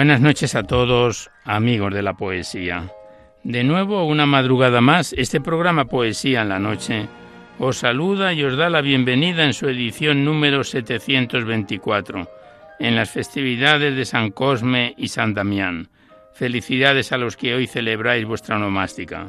Buenas noches a todos, amigos de la poesía. De nuevo, una madrugada más, este programa Poesía en la Noche os saluda y os da la bienvenida en su edición número 724, en las festividades de San Cosme y San Damián. Felicidades a los que hoy celebráis vuestra nomástica.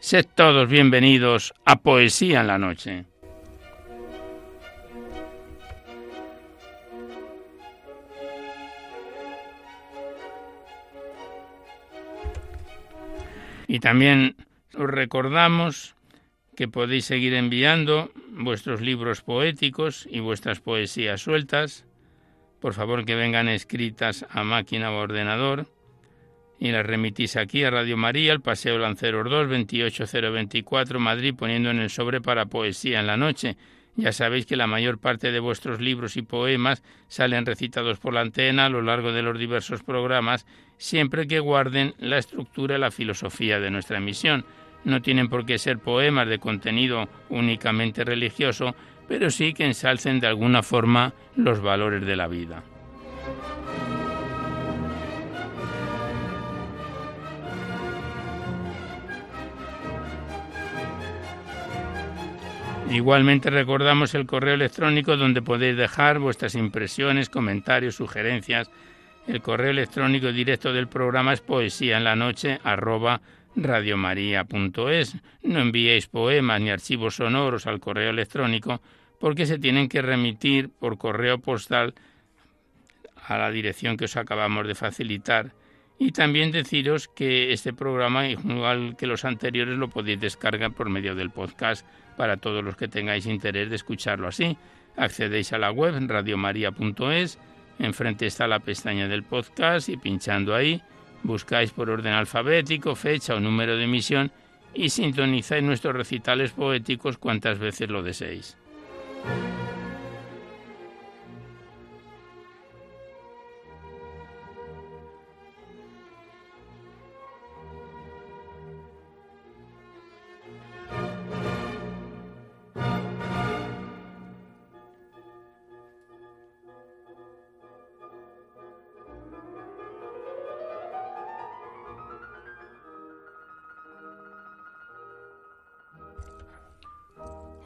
Sed todos bienvenidos a Poesía en la Noche. Y también os recordamos que podéis seguir enviando vuestros libros poéticos y vuestras poesías sueltas. Por favor que vengan escritas a máquina o ordenador y las remitís aquí a Radio María, al Paseo Lanceros 2, 28024, Madrid, poniendo en el sobre para poesía en la noche. Ya sabéis que la mayor parte de vuestros libros y poemas salen recitados por la antena a lo largo de los diversos programas, siempre que guarden la estructura y la filosofía de nuestra emisión. No tienen por qué ser poemas de contenido únicamente religioso, pero sí que ensalcen de alguna forma los valores de la vida. Igualmente recordamos el correo electrónico donde podéis dejar vuestras impresiones, comentarios, sugerencias. El correo electrónico directo del programa es poesía en la noche. No enviéis poemas ni archivos sonoros al correo electrónico porque se tienen que remitir por correo postal a la dirección que os acabamos de facilitar. Y también deciros que este programa, igual que los anteriores, lo podéis descargar por medio del podcast para todos los que tengáis interés de escucharlo así. Accedéis a la web radiomaria.es, enfrente está la pestaña del podcast y pinchando ahí buscáis por orden alfabético, fecha o número de emisión y sintonizáis nuestros recitales poéticos cuantas veces lo deseéis.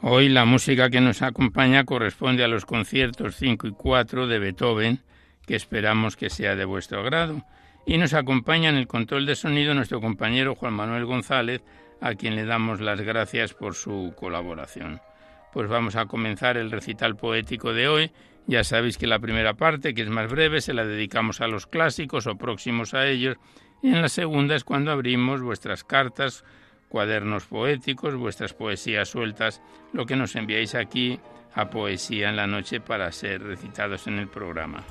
Hoy la música que nos acompaña corresponde a los conciertos 5 y 4 de Beethoven, que esperamos que sea de vuestro agrado. Y nos acompaña en el control de sonido nuestro compañero Juan Manuel González, a quien le damos las gracias por su colaboración. Pues vamos a comenzar el recital poético de hoy. Ya sabéis que la primera parte, que es más breve, se la dedicamos a los clásicos o próximos a ellos, Y en la segunda es cuando abrimos vuestras cartas, cuadernos poéticos, vuestras poesías sueltas, lo que nos enviáis aquí a Poesía en la Noche para ser recitados en el programa.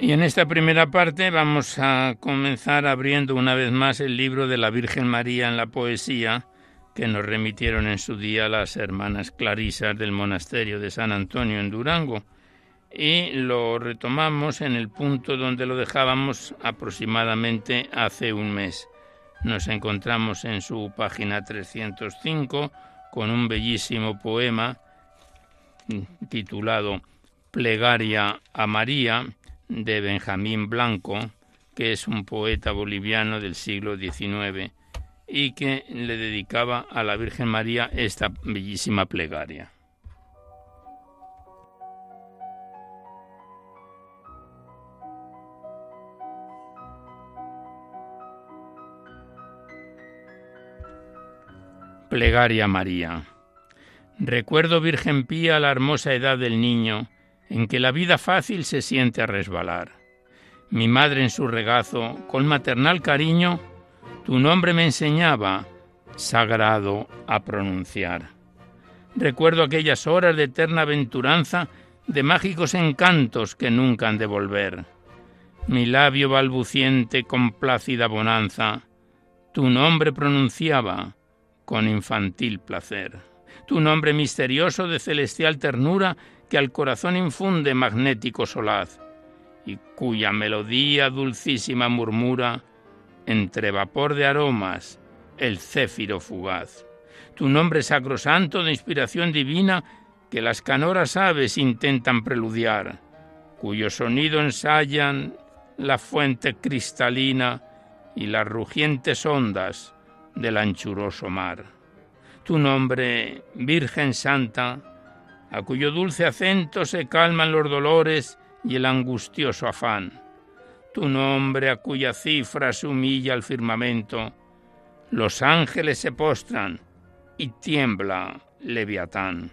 Y en esta primera parte vamos a comenzar abriendo una vez más el libro de la Virgen María en la poesía que nos remitieron en su día las hermanas clarisas del monasterio de San Antonio en Durango y lo retomamos en el punto donde lo dejábamos aproximadamente hace un mes. Nos encontramos en su página 305 con un bellísimo poema titulado Plegaria a María de Benjamín Blanco, que es un poeta boliviano del siglo XIX y que le dedicaba a la Virgen María esta bellísima plegaria. Plegaria María. Recuerdo, Virgen Pía, la hermosa edad del niño, en que la vida fácil se siente a resbalar. Mi madre en su regazo, con maternal cariño, tu nombre me enseñaba, sagrado, a pronunciar. Recuerdo aquellas horas de eterna aventuranza, de mágicos encantos que nunca han de volver. Mi labio balbuciente con plácida bonanza, tu nombre pronunciaba con infantil placer. Tu nombre misterioso de celestial ternura que al corazón infunde magnético solaz, y cuya melodía dulcísima murmura entre vapor de aromas el céfiro fugaz. Tu nombre sacrosanto de inspiración divina que las canoras aves intentan preludiar, cuyo sonido ensayan la fuente cristalina y las rugientes ondas del anchuroso mar. Tu nombre, Virgen Santa, a cuyo dulce acento se calman los dolores y el angustioso afán. Tu nombre a cuya cifra se humilla el firmamento, los ángeles se postran y tiembla Leviatán.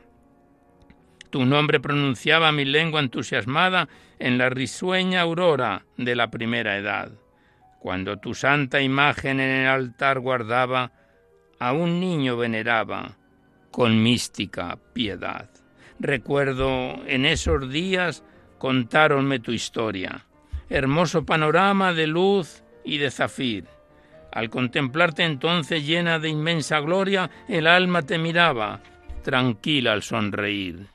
Tu nombre pronunciaba mi lengua entusiasmada en la risueña aurora de la primera edad, cuando tu santa imagen en el altar guardaba, a un niño veneraba con mística piedad. Recuerdo en esos días contáronme tu historia. Hermoso panorama de luz y de zafir. Al contemplarte entonces llena de inmensa gloria, el alma te miraba, tranquila al sonreír.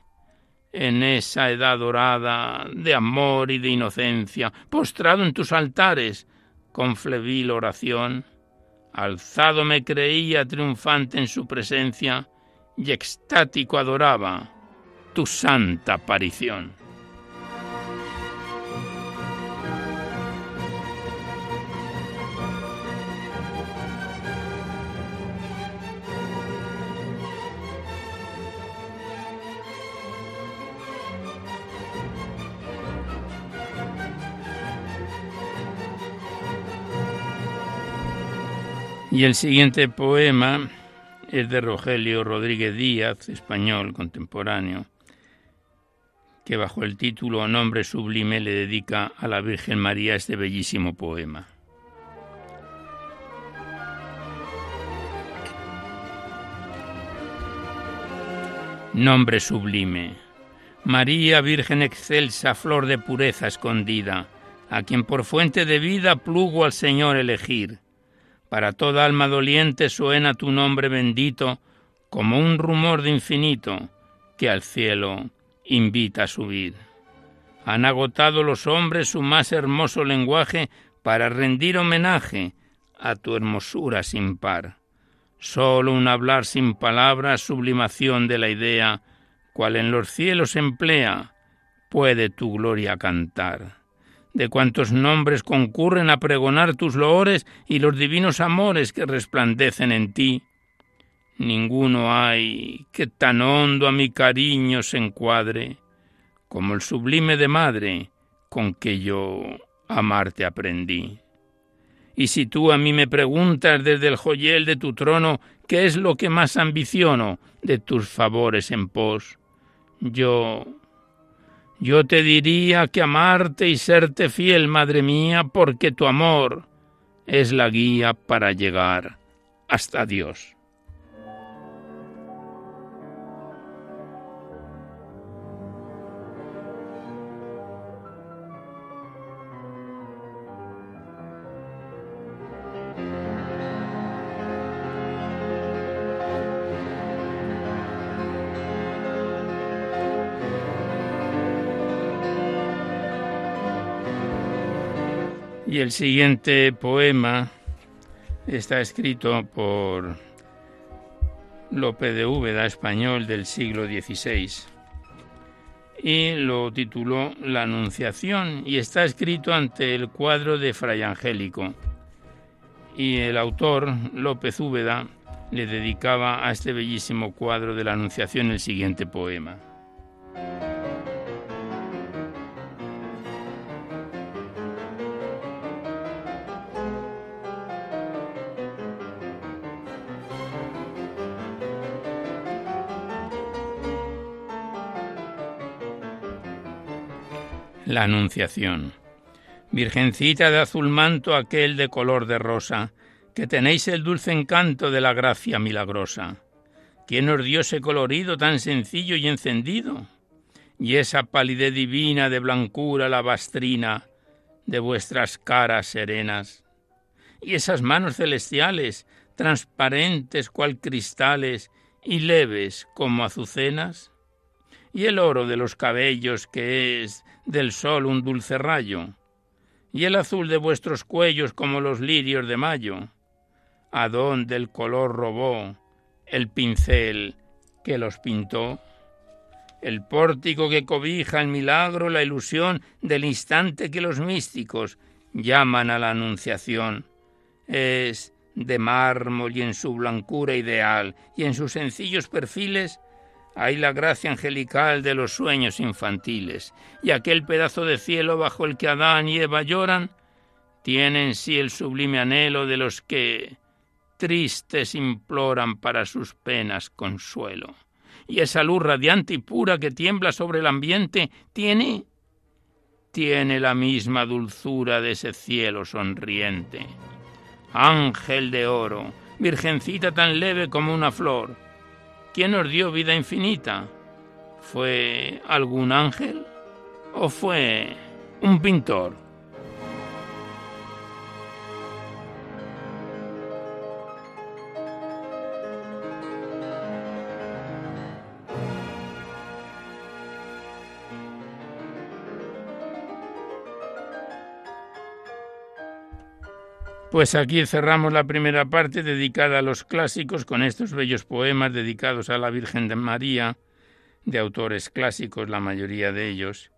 En esa edad dorada de amor y de inocencia, postrado en tus altares, con flebil oración, alzado me creía triunfante en su presencia y extático adoraba tu santa aparición. Y el siguiente poema es de Rogelio Rodríguez Díaz, español contemporáneo, que bajo el título Nombre Sublime le dedica a la Virgen María este bellísimo poema. Nombre sublime. María, Virgen excelsa, flor de pureza escondida, a quien por fuente de vida plugo al Señor elegir. Para toda alma doliente suena tu nombre bendito como un rumor de infinito que al cielo invita a subir. Han agotado los hombres su más hermoso lenguaje para rendir homenaje a tu hermosura sin par. Solo un hablar sin palabras, sublimación de la idea, cual en los cielos emplea, puede tu gloria cantar. De cuantos nombres concurren a pregonar tus loores y los divinos amores que resplandecen en ti, ninguno hay que tan hondo a mi cariño se encuadre como el sublime de madre con que yo amarte aprendí. Y si tú a mí me preguntas desde el joyel de tu trono qué es lo que más ambiciono de tus favores en pos, yo yo te diría que amarte y serte fiel, madre mía, porque tu amor es la guía para llegar hasta Dios. El siguiente poema está escrito por Lope de Úbeda, español del siglo XVI, y lo tituló La Anunciación y está escrito ante el cuadro de Fray Angélico. Y el autor, López Úbeda, le dedicaba a este bellísimo cuadro de la Anunciación el siguiente poema. La Anunciación. Virgencita de azul manto, aquel de color de rosa, que tenéis el dulce encanto de la gracia milagrosa. ¿Quién os dio ese colorido tan sencillo y encendido? Y esa palidez divina de blancura lavastrina de vuestras caras serenas. Y esas manos celestiales, transparentes cual cristales y leves como azucenas. Y el oro de los cabellos que es del sol un dulce rayo, y el azul de vuestros cuellos como los lirios de mayo. ¿A dónde el color robó el pincel que los pintó? El pórtico que cobija el milagro, la ilusión del instante que los místicos llaman a la anunciación. Es de mármol y en su blancura ideal y en sus sencillos perfiles hay la gracia angelical de los sueños infantiles, y aquel pedazo de cielo bajo el que Adán y Eva lloran, tiene en sí el sublime anhelo de los que tristes imploran para sus penas consuelo. Y esa luz radiante y pura que tiembla sobre el ambiente tiene tiene la misma dulzura de ese cielo sonriente. Ángel de oro, virgencita tan leve como una flor, ¿Quién nos dio vida infinita? ¿Fue algún ángel o fue un pintor? Pues aquí cerramos la primera parte dedicada a los clásicos con estos bellos poemas dedicados a la Virgen de María, de autores clásicos la mayoría de ellos,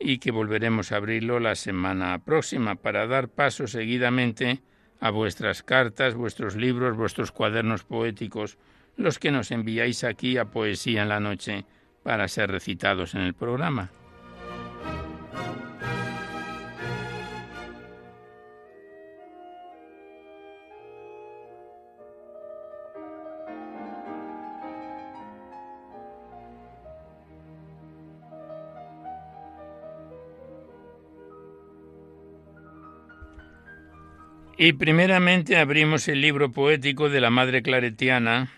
y que volveremos a abrirlo la semana próxima para dar paso seguidamente a vuestras cartas, vuestros libros, vuestros cuadernos poéticos, los que nos enviáis aquí a Poesía en la Noche para ser recitados en el programa. Y primeramente abrimos el libro poético de la madre claretiana,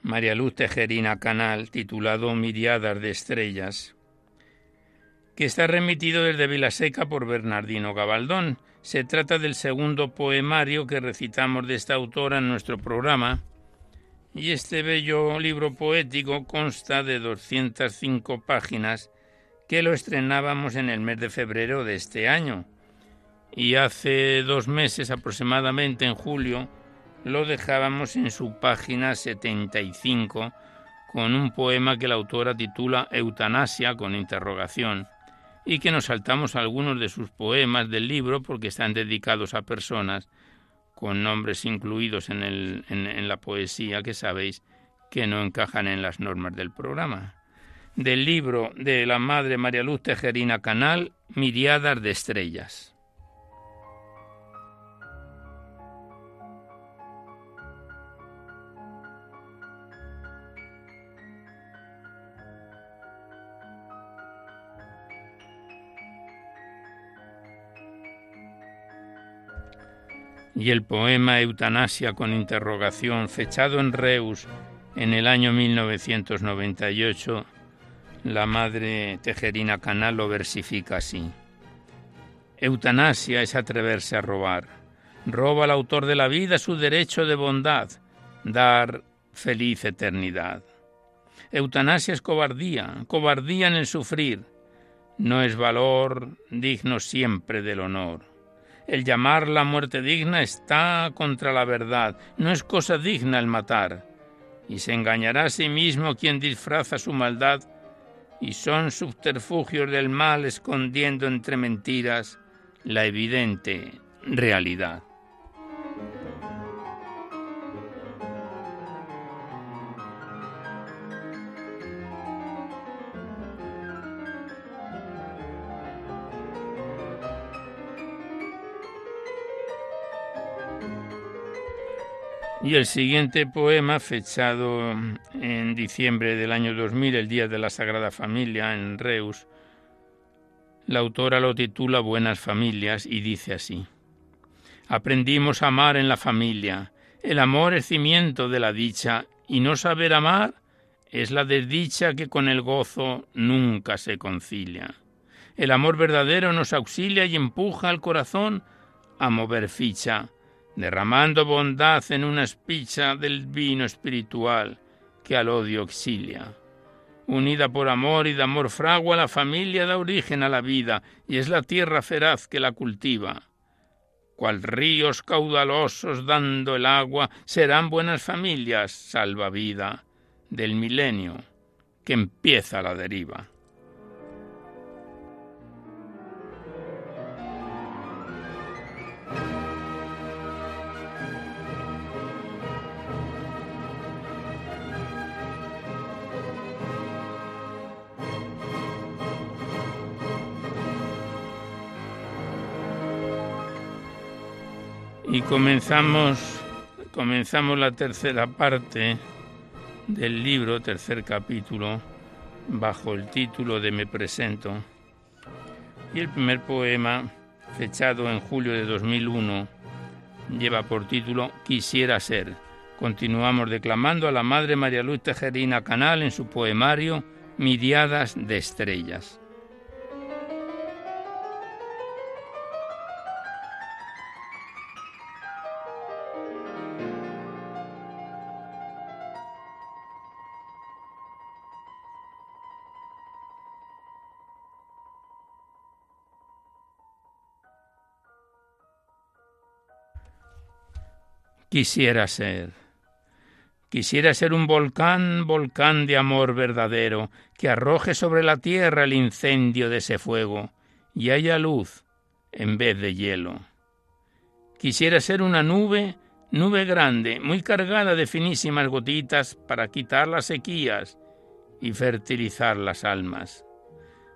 María Luz Tejerina Canal, titulado Miriadas de Estrellas, que está remitido desde Vilaseca por Bernardino Gabaldón. Se trata del segundo poemario que recitamos de esta autora en nuestro programa, y este bello libro poético consta de 205 páginas que lo estrenábamos en el mes de febrero de este año y hace dos meses aproximadamente, en julio, lo dejábamos en su página 75 con un poema que la autora titula Eutanasia con interrogación y que nos saltamos algunos de sus poemas del libro porque están dedicados a personas con nombres incluidos en, el, en, la poesía que sabéis que no encajan en las normas del programa. Del libro de la Madre María Luz Tejerina Canal, Miriadas de Estrellas. Y el poema Eutanasia con interrogación, fechado en Reus en el año 1998, la madre Tejerina Canal lo versifica así. Eutanasia es atreverse a robar. Roba al autor de la vida su derecho de bondad, dar feliz eternidad. Eutanasia es cobardía, cobardía en el sufrir. No es valor digno siempre del honor. El llamar la muerte digna está contra la verdad. No es cosa digna el matar. Y se engañará a sí mismo quien disfraza su maldad. Y son subterfugios del mal escondiendo entre mentiras la evidente realidad. Y el siguiente poema, fechado en diciembre del año 2000, el Día de la Sagrada Familia, en Reus, la autora lo titula Buenas Familias y dice así. Aprendimos a amar en la familia. El amor es cimiento de la dicha y no saber amar es la desdicha que con el gozo nunca se concilia. El amor verdadero nos auxilia y empuja al corazón a mover ficha derramando bondad en una espicha del vino espiritual que al odio exilia. Unida por amor y de amor fragua, la familia da origen a la vida y es la tierra feraz que la cultiva. Cual ríos caudalosos dando el agua, serán buenas familias, salva vida del milenio que empieza la deriva. Y comenzamos, comenzamos la tercera parte del libro, tercer capítulo, bajo el título de Me presento. Y el primer poema, fechado en julio de 2001, lleva por título Quisiera ser. Continuamos declamando a la Madre María Luz Tejerina Canal en su poemario Miriadas de Estrellas. Quisiera ser. Quisiera ser un volcán, volcán de amor verdadero, que arroje sobre la tierra el incendio de ese fuego y haya luz en vez de hielo. Quisiera ser una nube, nube grande, muy cargada de finísimas gotitas para quitar las sequías y fertilizar las almas.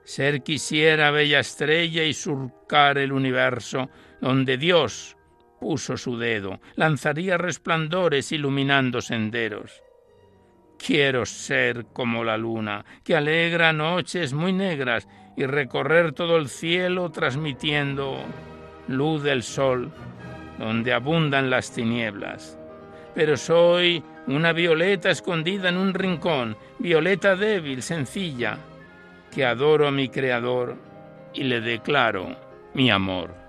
Ser quisiera bella estrella y surcar el universo donde Dios, puso su dedo, lanzaría resplandores iluminando senderos. Quiero ser como la luna, que alegra noches muy negras y recorrer todo el cielo transmitiendo luz del sol donde abundan las tinieblas. Pero soy una violeta escondida en un rincón, violeta débil, sencilla, que adoro a mi Creador y le declaro mi amor.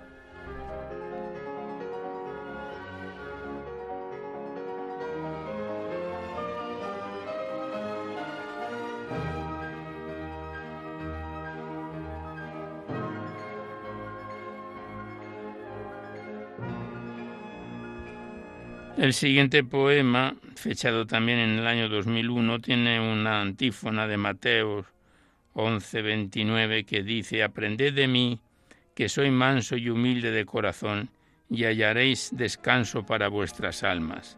El siguiente poema, fechado también en el año 2001, tiene una antífona de Mateo 11:29 que dice, Aprended de mí, que soy manso y humilde de corazón, y hallaréis descanso para vuestras almas.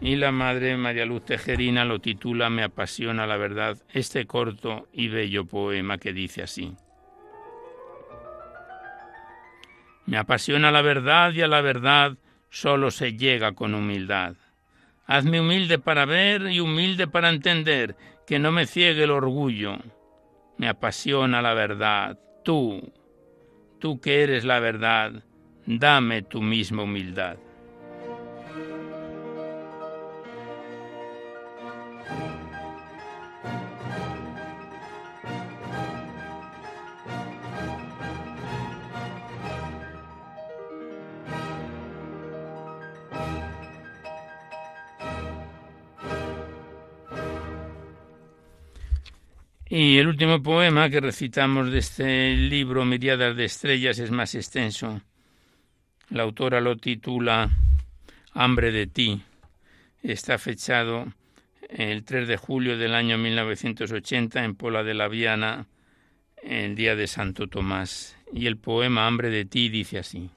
Y la Madre María Luz Tejerina lo titula Me apasiona la verdad, este corto y bello poema que dice así. Me apasiona la verdad y a la verdad solo se llega con humildad. Hazme humilde para ver y humilde para entender, que no me ciegue el orgullo. Me apasiona la verdad. Tú, tú que eres la verdad, dame tu misma humildad. Y el último poema que recitamos de este libro, Miriadas de Estrellas, es más extenso. La autora lo titula Hambre de ti. Está fechado el 3 de julio del año 1980 en Pola de la Viana, el día de Santo Tomás. Y el poema Hambre de ti dice así.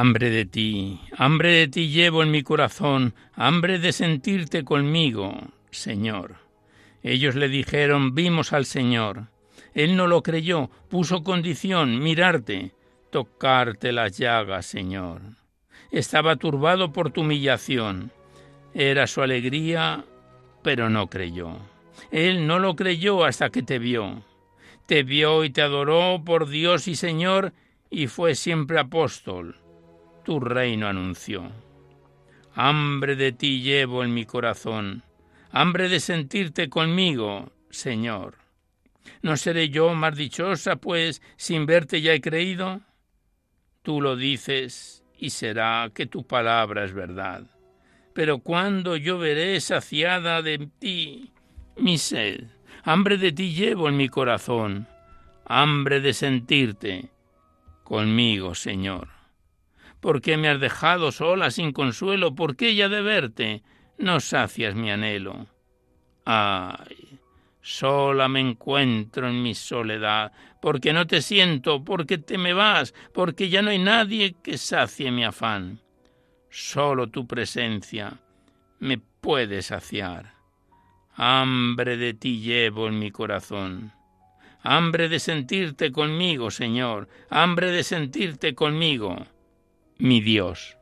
Hambre de ti, hambre de ti llevo en mi corazón, hambre de sentirte conmigo, Señor. Ellos le dijeron, vimos al Señor. Él no lo creyó, puso condición, mirarte, tocarte las llagas, Señor. Estaba turbado por tu humillación. Era su alegría, pero no creyó. Él no lo creyó hasta que te vio. Te vio y te adoró por Dios y Señor, y fue siempre apóstol tu reino anunció. Hambre de ti llevo en mi corazón, hambre de sentirte conmigo, Señor. ¿No seré yo más dichosa, pues, sin verte ya he creído? Tú lo dices, y será que tu palabra es verdad. Pero cuando yo veré saciada de ti mi sed, hambre de ti llevo en mi corazón, hambre de sentirte conmigo, Señor. ¿Por qué me has dejado sola sin consuelo? ¿Por qué ya de verte no sacias mi anhelo? Ay, sola me encuentro en mi soledad, porque no te siento, porque te me vas, porque ya no hay nadie que sacie mi afán. Solo tu presencia me puede saciar. Hambre de ti llevo en mi corazón. Hambre de sentirte conmigo, Señor. Hambre de sentirte conmigo mi Dios.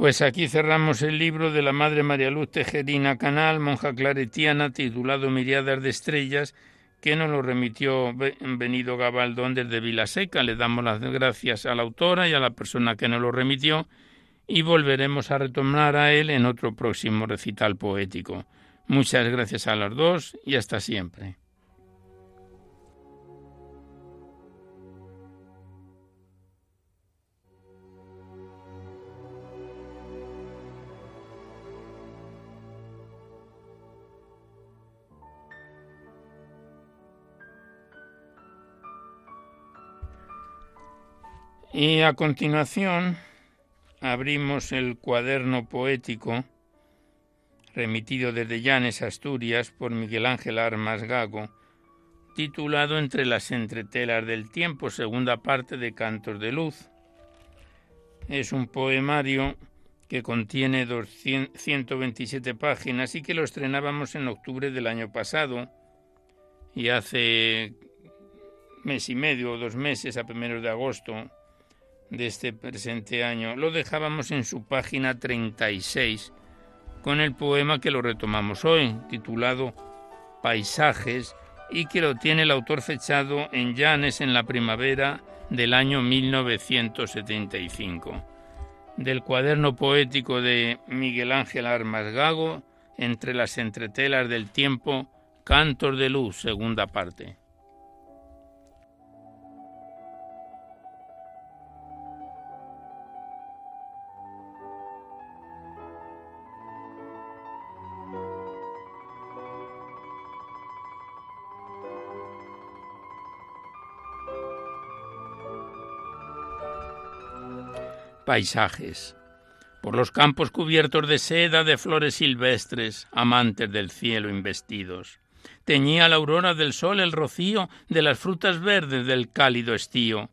Pues aquí cerramos el libro de la Madre María Luz Tejerina Canal, monja claretiana, titulado Miriadas de Estrellas, que nos lo remitió Venido Gabaldón desde Vilaseca. Le damos las gracias a la autora y a la persona que nos lo remitió y volveremos a retornar a él en otro próximo recital poético. Muchas gracias a los dos y hasta siempre. Y a continuación abrimos el cuaderno poético remitido desde Llanes, Asturias, por Miguel Ángel Armas Gago, titulado Entre las entretelas del tiempo, segunda parte de Cantos de Luz. Es un poemario que contiene 127 páginas y que lo estrenábamos en octubre del año pasado y hace mes y medio o dos meses, a primeros de agosto, de este presente año, lo dejábamos en su página 36 con el poema que lo retomamos hoy, titulado Paisajes, y que lo tiene el autor fechado en Llanes en la primavera del año 1975. Del cuaderno poético de Miguel Ángel Armas Gago, entre las entretelas del tiempo, Cantos de Luz, segunda parte. Paisajes. Por los campos cubiertos de seda de flores silvestres, amantes del cielo investidos. Teñía la aurora del sol el rocío de las frutas verdes del cálido estío,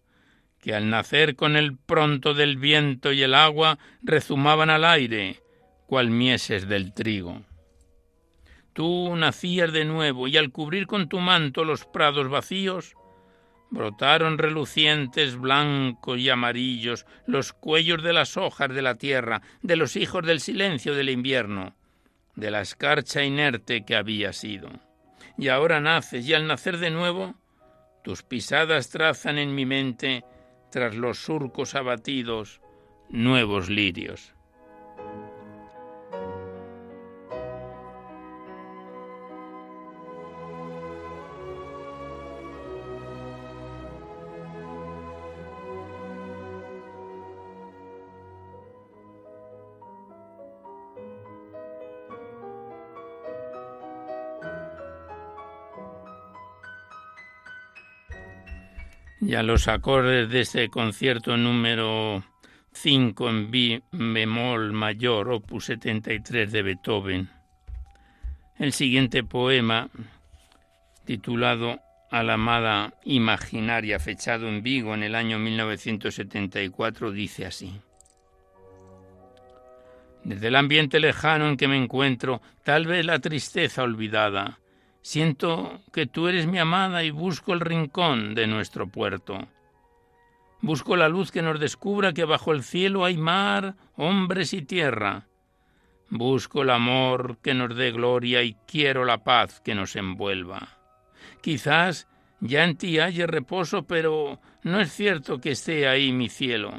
que al nacer con el pronto del viento y el agua rezumaban al aire, cual mieses del trigo. Tú nacías de nuevo y al cubrir con tu manto los prados vacíos, Brotaron relucientes blancos y amarillos los cuellos de las hojas de la tierra, de los hijos del silencio del invierno, de la escarcha inerte que había sido. Y ahora naces, y al nacer de nuevo, tus pisadas trazan en mi mente, tras los surcos abatidos, nuevos lirios. Y a los acordes de este concierto número 5 en B bemol mayor, opus 73 de Beethoven. El siguiente poema, titulado A la amada imaginaria, fechado en Vigo en el año 1974, dice así. Desde el ambiente lejano en que me encuentro, tal vez la tristeza olvidada, Siento que tú eres mi amada y busco el rincón de nuestro puerto. Busco la luz que nos descubra que bajo el cielo hay mar, hombres y tierra. Busco el amor que nos dé gloria y quiero la paz que nos envuelva. Quizás ya en ti haya reposo, pero no es cierto que esté ahí mi cielo.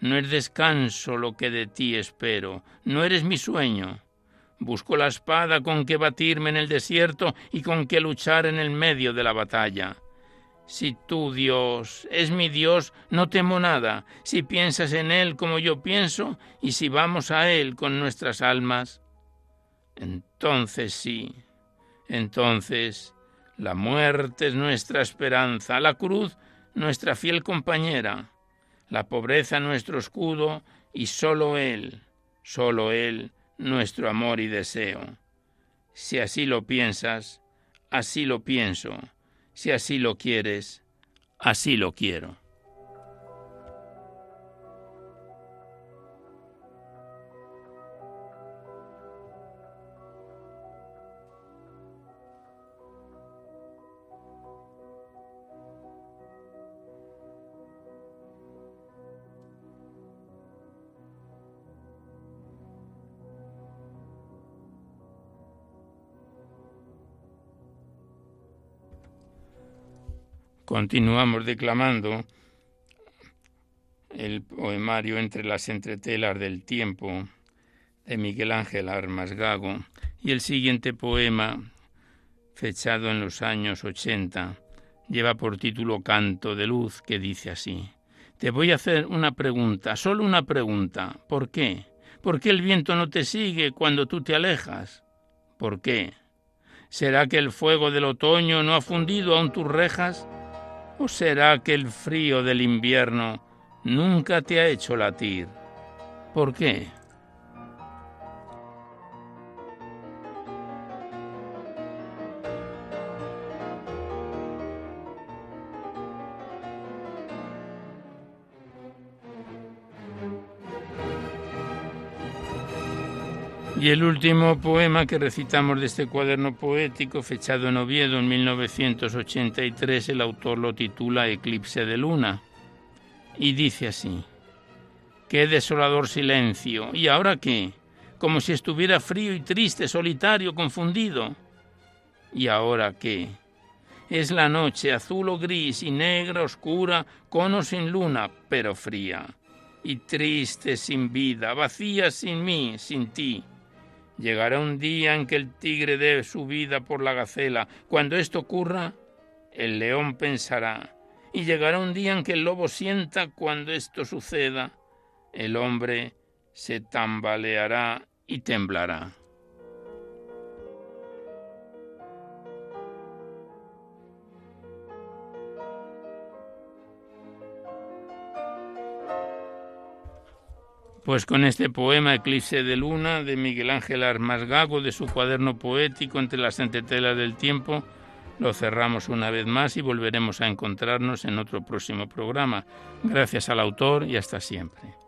No es descanso lo que de ti espero, no eres mi sueño. Busco la espada con que batirme en el desierto y con que luchar en el medio de la batalla. Si tú, Dios, es mi Dios, no temo nada, si piensas en Él como yo pienso, y si vamos a Él con nuestras almas. Entonces sí, entonces la muerte es nuestra esperanza, la cruz nuestra fiel compañera, la pobreza nuestro escudo, y sólo Él, sólo Él nuestro amor y deseo. Si así lo piensas, así lo pienso. Si así lo quieres, así lo quiero. Continuamos declamando el poemario Entre las entretelas del tiempo de Miguel Ángel Armas Gago y el siguiente poema, fechado en los años 80, lleva por título Canto de Luz, que dice así. Te voy a hacer una pregunta, solo una pregunta. ¿Por qué? ¿Por qué el viento no te sigue cuando tú te alejas? ¿Por qué? ¿Será que el fuego del otoño no ha fundido aún tus rejas? ¿O será que el frío del invierno nunca te ha hecho latir? ¿Por qué? Y el último poema que recitamos de este cuaderno poético, fechado en Oviedo en 1983, el autor lo titula Eclipse de Luna. Y dice así, Qué desolador silencio. ¿Y ahora qué? Como si estuviera frío y triste, solitario, confundido. ¿Y ahora qué? Es la noche azul o gris y negra, oscura, con o sin luna, pero fría. Y triste sin vida, vacía sin mí, sin ti Llegará un día en que el tigre dé su vida por la gacela. Cuando esto ocurra, el león pensará. Y llegará un día en que el lobo sienta cuando esto suceda. El hombre se tambaleará y temblará. Pues con este poema Eclipse de Luna de Miguel Ángel Armas Gago de su cuaderno poético Entre las entretelas del tiempo, lo cerramos una vez más y volveremos a encontrarnos en otro próximo programa. Gracias al autor y hasta siempre.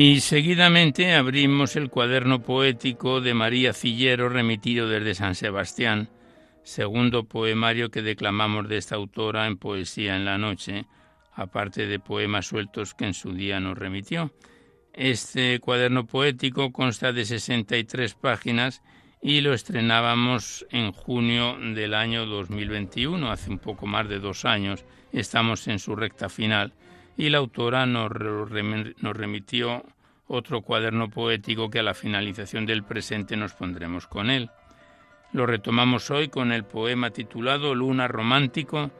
Y seguidamente abrimos el cuaderno poético de María Cillero remitido desde San Sebastián, segundo poemario que declamamos de esta autora en Poesía en la Noche, aparte de poemas sueltos que en su día nos remitió. Este cuaderno poético consta de 63 páginas y lo estrenábamos en junio del año 2021, hace un poco más de dos años. Estamos en su recta final y la autora nos, remitió otro cuaderno poético que a la finalización del presente nos pondremos con él. Lo retomamos hoy con el poema titulado Luna Romántico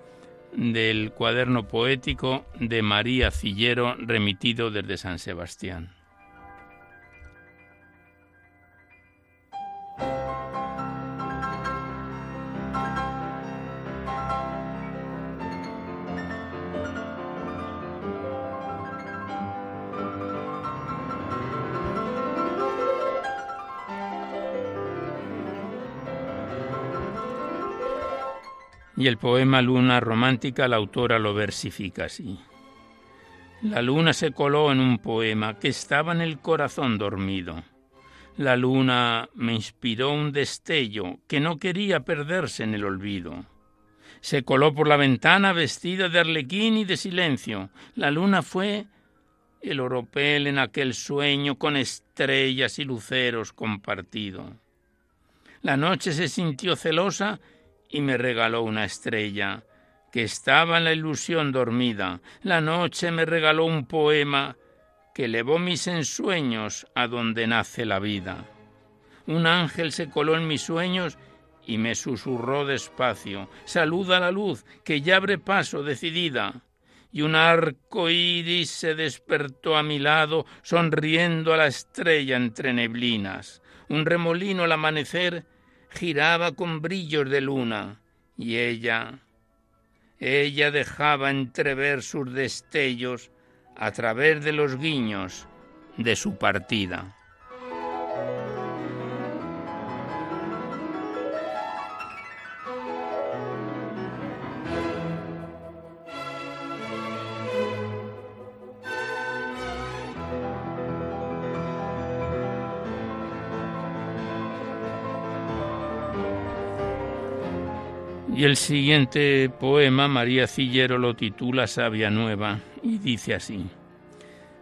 del cuaderno poético de María Cillero remitido desde San Sebastián. Y el poema Luna Romántica la autora lo versifica así. La luna se coló en un poema que estaba en el corazón dormido. La luna me inspiró un destello que no quería perderse en el olvido. Se coló por la ventana vestida de arlequín y de silencio. La luna fue el oropel en aquel sueño con estrellas y luceros compartido. La noche se sintió celosa y me regaló una estrella, que estaba en la ilusión dormida. La noche me regaló un poema que elevó mis ensueños a donde nace la vida. Un ángel se coló en mis sueños y me susurró despacio, saluda la luz que ya abre paso decidida. Y un arco iris se despertó a mi lado, sonriendo a la estrella entre neblinas. Un remolino al amanecer giraba con brillos de luna y ella, ella dejaba entrever sus destellos a través de los guiños de su partida. Y el siguiente poema, María Cillero lo titula Sabia Nueva y dice así.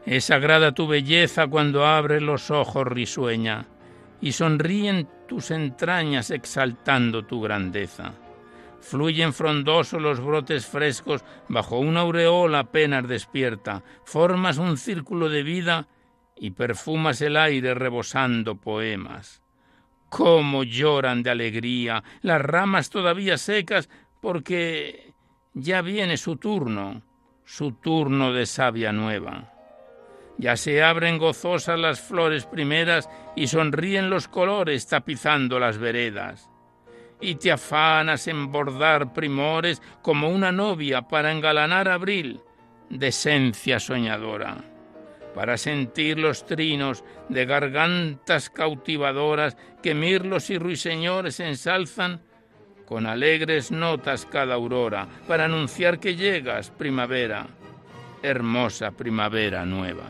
Es sagrada tu belleza cuando abres los ojos risueña y sonríen tus entrañas exaltando tu grandeza. Fluyen frondosos los brotes frescos bajo una aureola apenas despierta, formas un círculo de vida y perfumas el aire rebosando poemas cómo lloran de alegría las ramas todavía secas porque ya viene su turno, su turno de savia nueva. Ya se abren gozosas las flores primeras y sonríen los colores tapizando las veredas. Y te afanas en bordar primores como una novia para engalanar abril de esencia soñadora para sentir los trinos de gargantas cautivadoras que mirlos y ruiseñores ensalzan con alegres notas cada aurora, para anunciar que llegas, primavera, hermosa primavera nueva.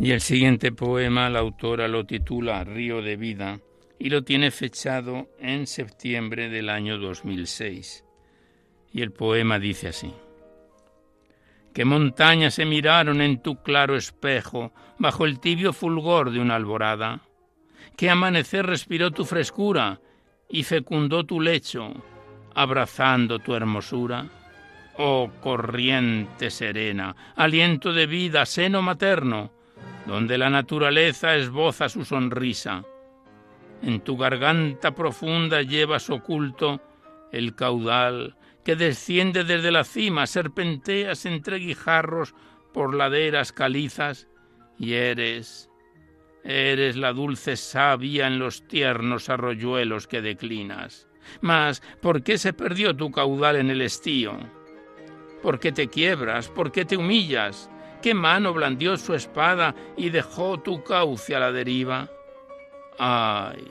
Y el siguiente poema la autora lo titula Río de Vida y lo tiene fechado en septiembre del año 2006. Y el poema dice así. ¿Qué montañas se miraron en tu claro espejo bajo el tibio fulgor de una alborada? ¿Qué amanecer respiró tu frescura y fecundó tu lecho, abrazando tu hermosura? Oh corriente serena, aliento de vida, seno materno, donde la naturaleza esboza su sonrisa. En tu garganta profunda llevas oculto el caudal que desciende desde la cima, serpenteas entre guijarros por laderas calizas, y eres, eres la dulce savia en los tiernos arroyuelos que declinas. Mas, ¿por qué se perdió tu caudal en el estío? ¿Por qué te quiebras? ¿Por qué te humillas? ¿Qué mano blandió su espada y dejó tu cauce a la deriva? Ay,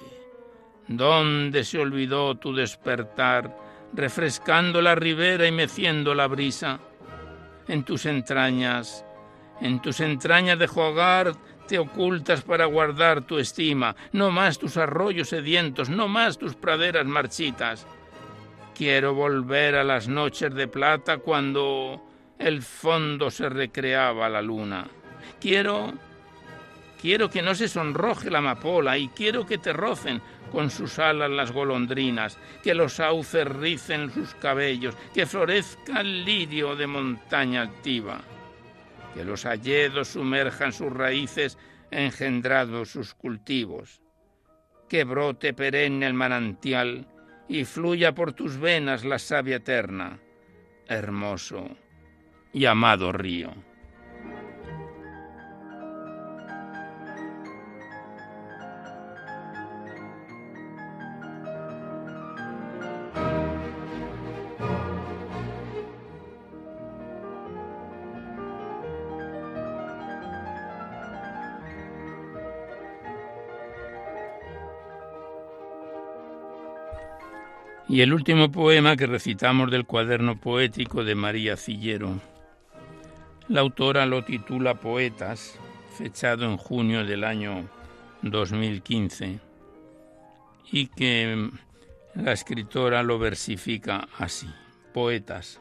¿dónde se olvidó tu despertar, refrescando la ribera y meciendo la brisa? En tus entrañas, en tus entrañas de jugar te ocultas para guardar tu estima, no más tus arroyos sedientos, no más tus praderas marchitas. Quiero volver a las noches de plata cuando el fondo se recreaba la luna. Quiero quiero que no se sonroje la amapola y quiero que te rocen con sus alas las golondrinas, que los sauces ricen sus cabellos, que florezca el lirio de montaña altiva que los alledos sumerjan sus raíces engendrados sus cultivos, que brote perenne el manantial y fluya por tus venas la savia eterna, hermoso y río. Y el último poema que recitamos del cuaderno poético de María Cillero. La autora lo titula Poetas, fechado en junio del año 2015, y que la escritora lo versifica así. Poetas.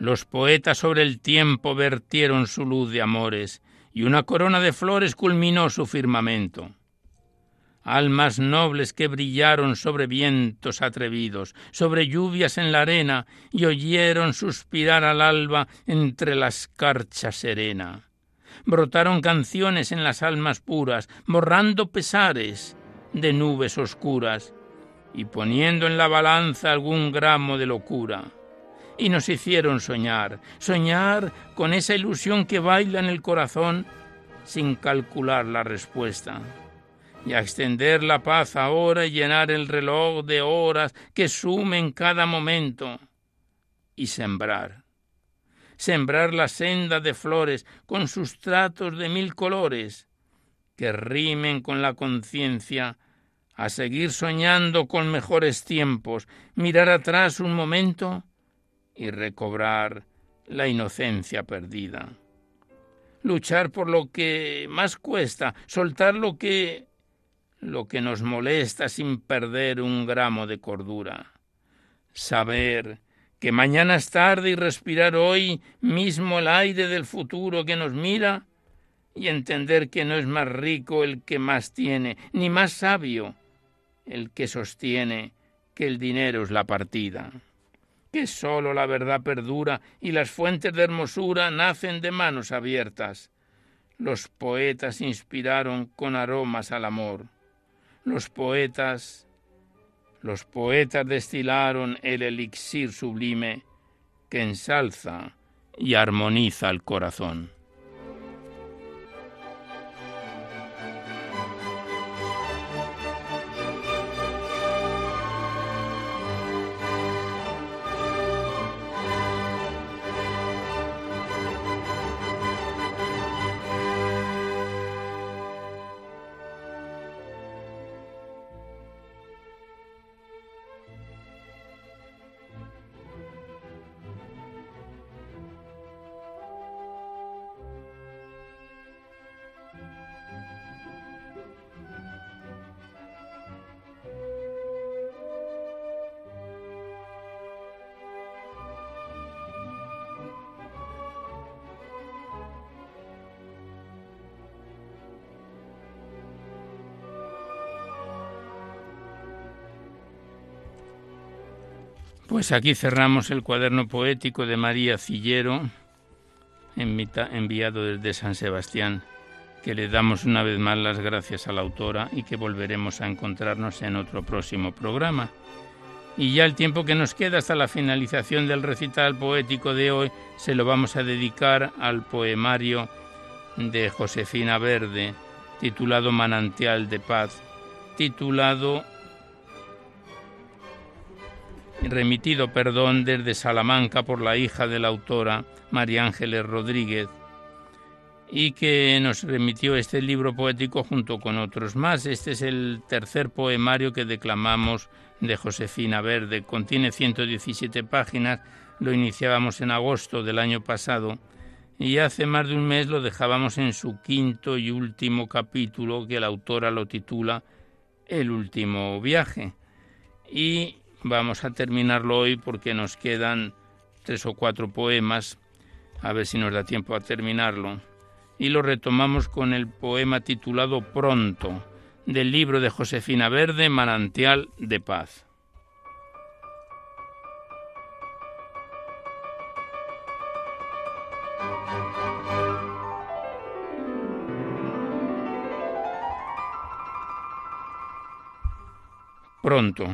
Los poetas sobre el tiempo vertieron su luz de amores y una corona de flores culminó su firmamento. Almas nobles que brillaron sobre vientos atrevidos, sobre lluvias en la arena, y oyeron suspirar al alba entre la escarcha serena. Brotaron canciones en las almas puras, borrando pesares de nubes oscuras, y poniendo en la balanza algún gramo de locura y nos hicieron soñar, soñar con esa ilusión que baila en el corazón sin calcular la respuesta, y a extender la paz ahora y llenar el reloj de horas que sumen cada momento, y sembrar, sembrar la senda de flores con sustratos de mil colores, que rimen con la conciencia, a seguir soñando con mejores tiempos, mirar atrás un momento y recobrar la inocencia perdida. Luchar por lo que más cuesta, soltar lo que lo que nos molesta sin perder un gramo de cordura. Saber que mañana es tarde y respirar hoy mismo el aire del futuro que nos mira y entender que no es más rico el que más tiene, ni más sabio el que sostiene que el dinero es la partida que sólo la verdad perdura y las fuentes de hermosura nacen de manos abiertas. Los poetas inspiraron con aromas al amor. Los poetas, los poetas destilaron el elixir sublime que ensalza y armoniza el corazón. Pues aquí cerramos el cuaderno poético de María Cillero, enviado desde San Sebastián. que le damos una vez más las gracias a la autora y que volveremos a encontrarnos en otro próximo programa. Y ya el tiempo que nos queda hasta la finalización del recital poético de hoy se lo vamos a dedicar al poemario de Josefina Verde, titulado Manantial de Paz, titulado remitido, perdón, desde Salamanca por la hija de la autora, María Ángeles Rodríguez, y que nos remitió este libro poético junto con otros más. Este es el tercer poemario que declamamos de Josefina Verde. Contiene 117 páginas, lo iniciábamos en agosto del año pasado y hace más de un mes lo dejábamos en su quinto y último capítulo que la autora lo titula El último viaje. Y vamos a terminarlo hoy porque nos quedan tres o cuatro poemas, a ver si nos da tiempo a terminarlo. Y lo retomamos con el poema titulado Pronto, del libro de Josefina Verde, Manantial de Paz. Pronto,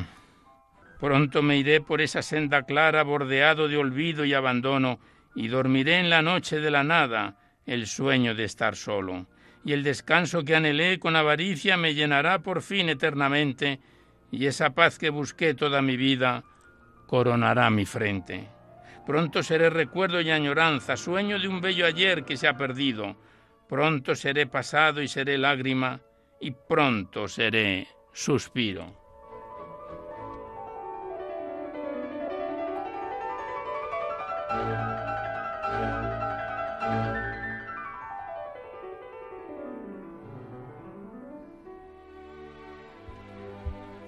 pronto me iré por esa senda clara bordeado de olvido y abandono y dormiré en la noche de la nada el sueño de estar solo y el descanso que anhelé con avaricia me llenará por fin eternamente, y esa paz que busqué toda mi vida coronará mi frente. Pronto seré recuerdo y añoranza, sueño de un bello ayer que se ha perdido. Pronto seré pasado y seré lágrima, y pronto seré suspiro.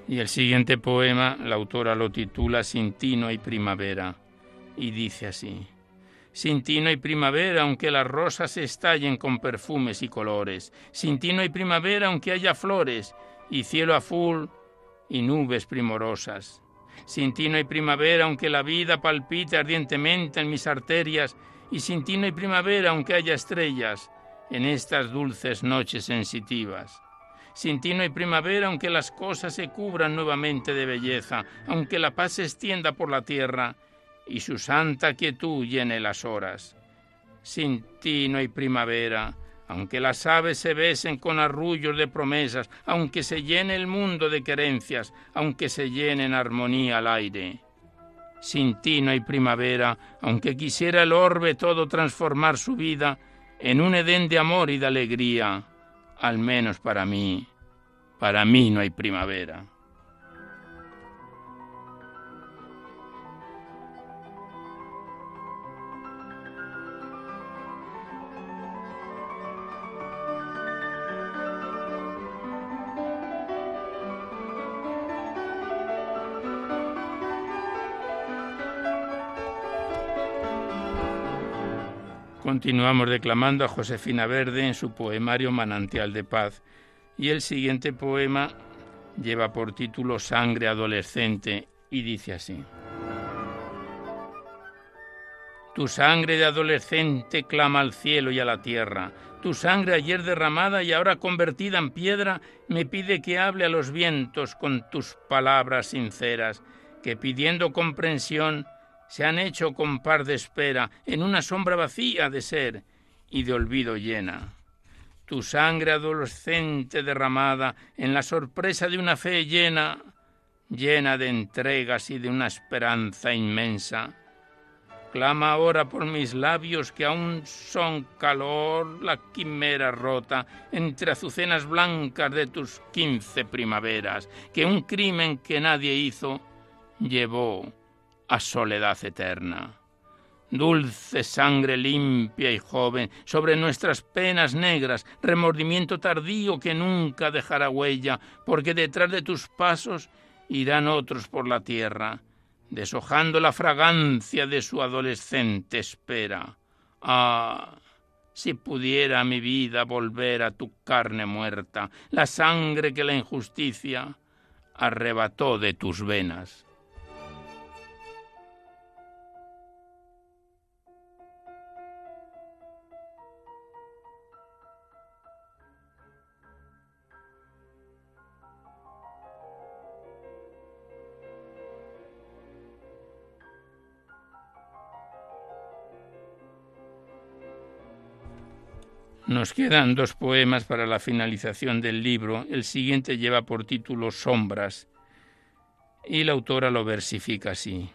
Y el siguiente poema, la autora lo titula Sin ti no hay primavera, y dice así. Sin ti no hay primavera, aunque las rosas estallen con perfumes y colores. Sin ti no hay primavera, aunque haya flores y cielo azul y nubes primorosas. Sin ti no hay primavera, aunque la vida palpite ardientemente en mis arterias. Y sin ti no hay primavera, aunque haya estrellas en estas dulces noches sensitivas. Sin ti no hay primavera, aunque las cosas se cubran nuevamente de belleza, aunque la paz se extienda por la tierra y su santa quietud llene las horas. Sin ti no hay primavera, aunque las aves se besen con arrullos de promesas, aunque se llene el mundo de querencias, aunque se llene en armonía al aire. Sin ti no hay primavera, aunque quisiera el orbe todo transformar su vida en un edén de amor y de alegría al menos para mí, para mí no hay primavera. Continuamos declamando a Josefina Verde en su poemario Manantial de Paz y el siguiente poema lleva por título Sangre adolescente y dice así. Tu sangre de adolescente clama al cielo y a la tierra. Tu sangre ayer derramada y ahora convertida en piedra me pide que hable a los vientos con tus palabras sinceras, que pidiendo comprensión se han hecho con par de espera en una sombra vacía de ser y de olvido llena. Tu sangre adolescente derramada en la sorpresa de una fe llena, llena de entregas y de una esperanza inmensa. Clama ahora por mis labios que aún son calor la quimera rota entre azucenas blancas de tus quince primaveras, que un crimen que nadie hizo llevó a soledad eterna. Dulce sangre limpia y joven, sobre nuestras penas negras, remordimiento tardío que nunca dejará huella, porque detrás de tus pasos irán otros por la tierra, deshojando la fragancia de su adolescente espera. Ah, si pudiera mi vida volver a tu carne muerta, la sangre que la injusticia arrebató de tus venas. Nos quedan dos poemas para la finalización del libro. El siguiente lleva por título Sombras y la autora lo versifica así.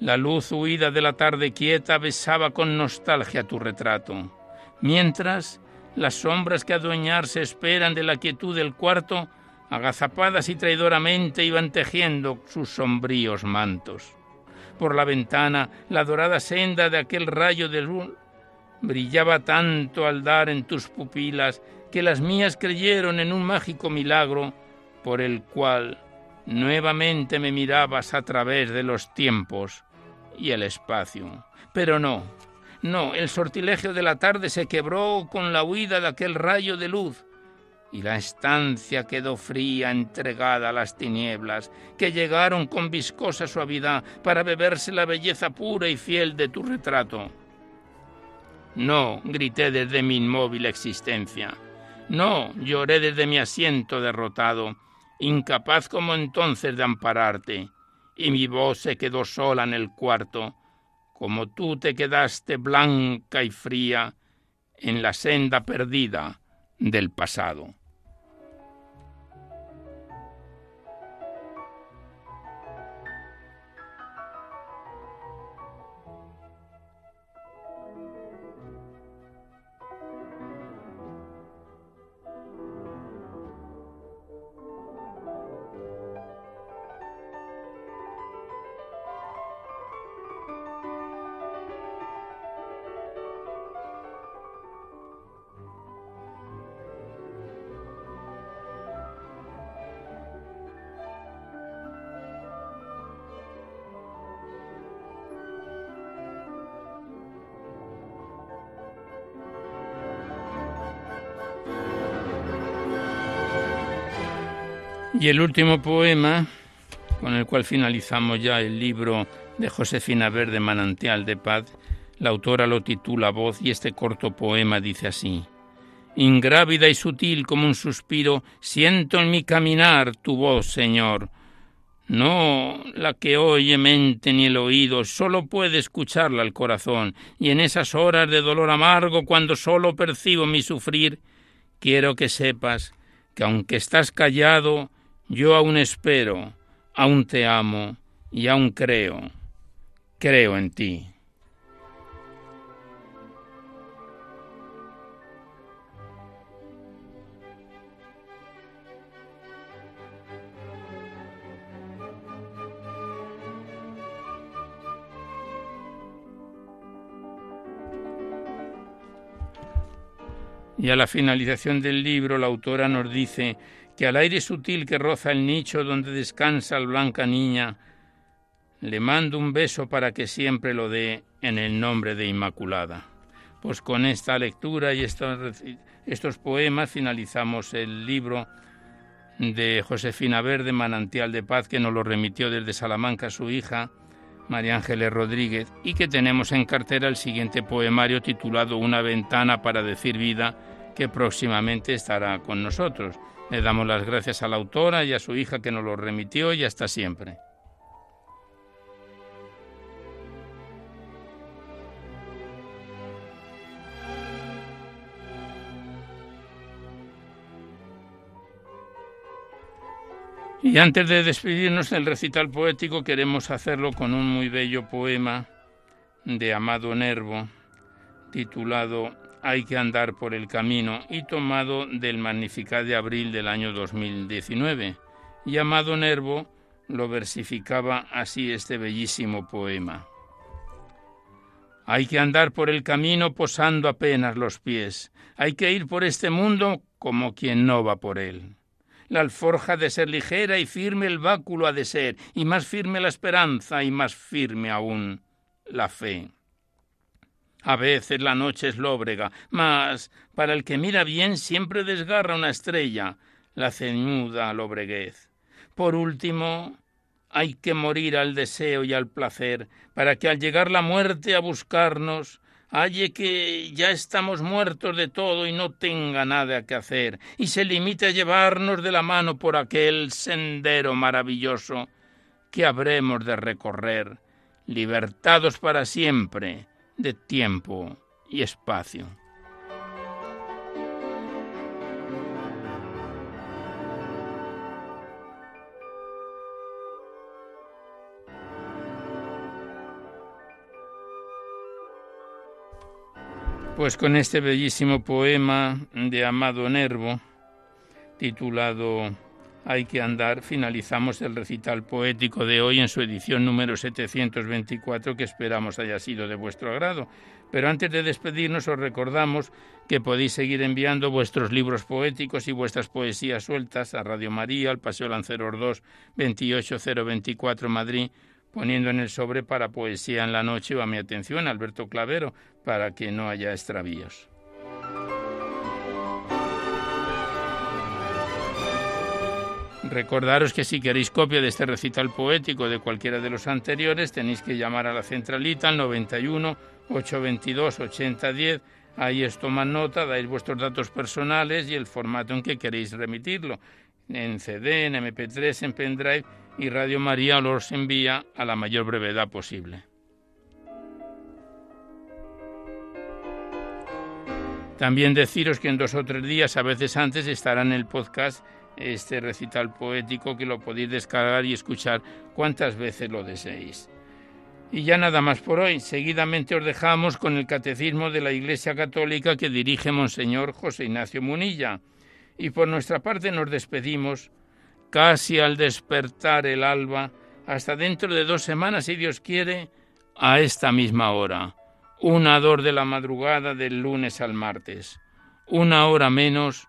La luz huida de la tarde quieta besaba con nostalgia tu retrato, mientras las sombras que adueñarse esperan de la quietud del cuarto, agazapadas y traidoramente iban tejiendo sus sombríos mantos. Por la ventana, la dorada senda de aquel rayo de luz brillaba tanto al dar en tus pupilas que las mías creyeron en un mágico milagro por el cual nuevamente me mirabas a través de los tiempos y el espacio. Pero no, no, el sortilegio de la tarde se quebró con la huida de aquel rayo de luz, y la estancia quedó fría, entregada a las tinieblas, que llegaron con viscosa suavidad para beberse la belleza pura y fiel de tu retrato. No, grité desde mi inmóvil existencia. No, lloré desde mi asiento derrotado, incapaz como entonces de ampararte, y mi voz se quedó sola en el cuarto, como tú te quedaste blanca y fría en la senda perdida del pasado. Y el último poema, con el cual finalizamos ya el libro de Josefina Verde, Manantial de Paz, la autora lo titula Voz y este corto poema dice así. Ingrávida y sutil como un suspiro, siento en mi caminar tu voz, Señor. No la que oye mente ni el oído, solo puede escucharla el corazón, y en esas horas de dolor amargo, cuando solo percibo mi sufrir, quiero que sepas que aunque estás callado, yo aún espero, aún te amo y aún creo, creo en ti. Y a la finalización del libro la autora nos dice que al aire sutil que roza el nicho donde descansa la blanca niña, le mando un beso para que siempre lo dé en el nombre de Inmaculada. Pues con esta lectura y estos, poemas finalizamos el libro de Josefina Verde, Manantial de Paz, que nos lo remitió desde Salamanca su hija, María Ángeles Rodríguez, y que tenemos en cartera el siguiente poemario titulado Una ventana para decir vida, que próximamente estará con nosotros. Le damos las gracias a la autora y a su hija que nos lo remitió y hasta siempre. Y antes de despedirnos del recital poético queremos hacerlo con un muy bello poema de Amado Nervo titulado hay que andar por el camino y tomado del Magnificat de abril del año 2019. Llamado Nervo lo versificaba así este bellísimo poema. Hay que andar por el camino posando apenas los pies. Hay que ir por este mundo como quien no va por él. La alforja ha de ser ligera y firme el báculo ha de ser, y más firme la esperanza y más firme aún la fe. A veces la noche es lóbrega, mas para el que mira bien siempre desgarra una estrella la ceñuda lobreguez. Por último, hay que morir al deseo y al placer, para que al llegar la muerte a buscarnos, halle que ya estamos muertos de todo y no tenga nada que hacer, y se limite a llevarnos de la mano por aquel sendero maravilloso que habremos de recorrer, libertados para siempre, de tiempo y espacio. Pues con este bellísimo poema de Amado Nervo, titulado hay que andar, finalizamos el recital poético de hoy en su edición número 724 que esperamos haya sido de vuestro agrado. Pero antes de despedirnos os recordamos que podéis seguir enviando vuestros libros poéticos y vuestras poesías sueltas a Radio María, al Paseo Lanceros 2, 28024 Madrid poniendo en el sobre para poesía en la noche o a mi atención, Alberto Clavero, para que no haya extravíos. Recordaros que si queréis copia de este recital poético de cualquiera de los anteriores, tenéis que llamar a la centralita al 91 822 8010. Ahí os toman nota, dais vuestros datos personales y el formato en que queréis remitirlo, en CD, en MP3, en pendrive y Radio María los envía a la mayor brevedad posible. También deciros que en dos o tres días, a veces antes, estará en el podcast este recital poético que lo podéis descargar y escuchar cuantas veces lo deseéis. Y ya nada más por hoy. Seguidamente os dejamos con el Catecismo de la Iglesia Católica que dirige Monseñor José Ignacio Munilla. Y por nuestra parte nos despedimos casi al despertar el alba, hasta dentro de dos semanas, si Dios quiere, a esta misma hora, una dor de la madrugada del lunes al martes, una hora menos